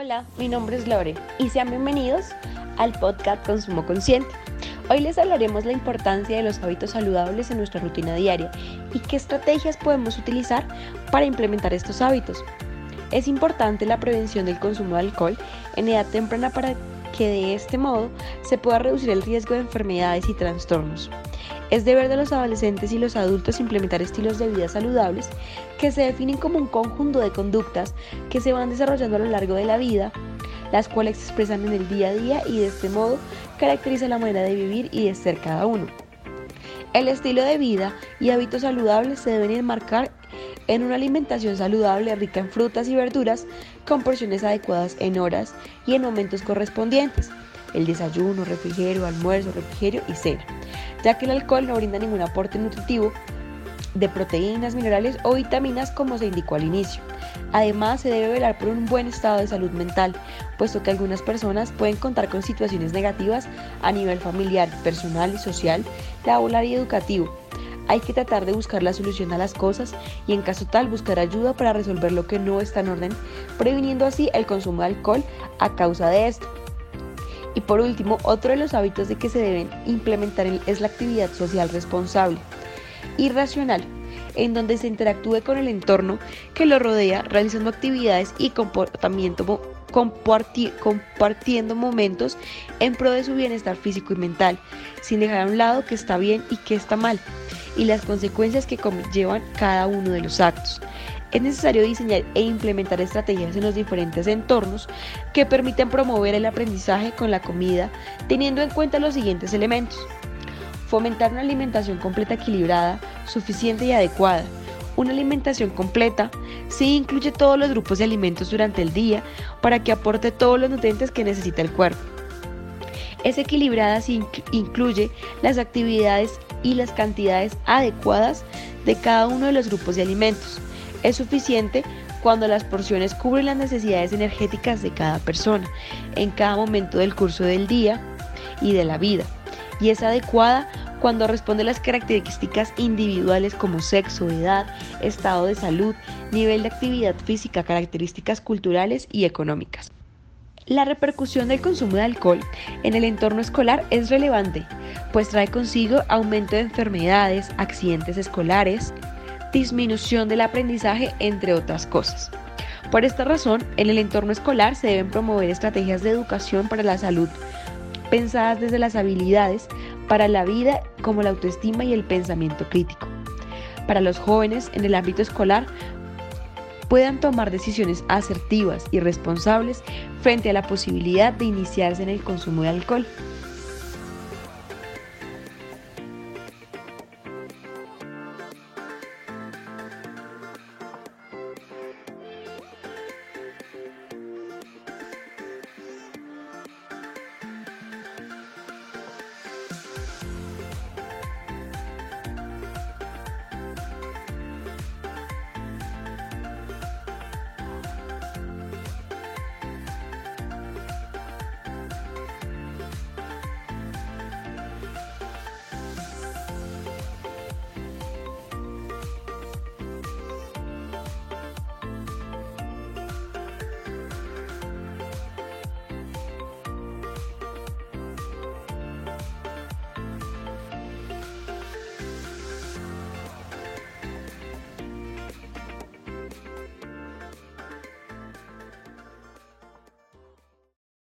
Hola, mi nombre es Lore y sean bienvenidos al podcast Consumo Consciente. Hoy les hablaremos la importancia de los hábitos saludables en nuestra rutina diaria y qué estrategias podemos utilizar para implementar estos hábitos. Es importante la prevención del consumo de alcohol en edad temprana para que de este modo se pueda reducir el riesgo de enfermedades y trastornos. Es deber de los adolescentes y los adultos implementar estilos de vida saludables que se definen como un conjunto de conductas que se van desarrollando a lo largo de la vida, las cuales se expresan en el día a día y de este modo caracteriza la manera de vivir y de ser cada uno. El estilo de vida y hábitos saludables se deben enmarcar en una alimentación saludable rica en frutas y verduras con porciones adecuadas en horas y en momentos correspondientes el desayuno, refrigerio, almuerzo, refrigerio y cena, ya que el alcohol no brinda ningún aporte nutritivo de proteínas, minerales o vitaminas como se indicó al inicio. Además, se debe velar por un buen estado de salud mental, puesto que algunas personas pueden contar con situaciones negativas a nivel familiar, personal y social, laboral y educativo. Hay que tratar de buscar la solución a las cosas y en caso tal buscar ayuda para resolver lo que no está en orden, previniendo así el consumo de alcohol a causa de esto. Y por último, otro de los hábitos de que se deben implementar es la actividad social responsable y racional, en donde se interactúe con el entorno que lo rodea, realizando actividades y comportamiento compartiendo momentos en pro de su bienestar físico y mental, sin dejar a un lado que está bien y que está mal, y las consecuencias que conllevan cada uno de los actos. Es necesario diseñar e implementar estrategias en los diferentes entornos que permiten promover el aprendizaje con la comida, teniendo en cuenta los siguientes elementos. Fomentar una alimentación completa equilibrada, suficiente y adecuada. Una alimentación completa sí incluye todos los grupos de alimentos durante el día para que aporte todos los nutrientes que necesita el cuerpo. Es equilibrada si incluye las actividades y las cantidades adecuadas de cada uno de los grupos de alimentos es suficiente cuando las porciones cubren las necesidades energéticas de cada persona en cada momento del curso del día y de la vida. Y es adecuada cuando responde a las características individuales como sexo, edad, estado de salud, nivel de actividad física, características culturales y económicas. La repercusión del consumo de alcohol en el entorno escolar es relevante, pues trae consigo aumento de enfermedades, accidentes escolares, disminución del aprendizaje, entre otras cosas. Por esta razón, en el entorno escolar se deben promover estrategias de educación para la salud, pensadas desde las habilidades para la vida como la autoestima y el pensamiento crítico. Para los jóvenes en el ámbito escolar puedan tomar decisiones asertivas y responsables frente a la posibilidad de iniciarse en el consumo de alcohol.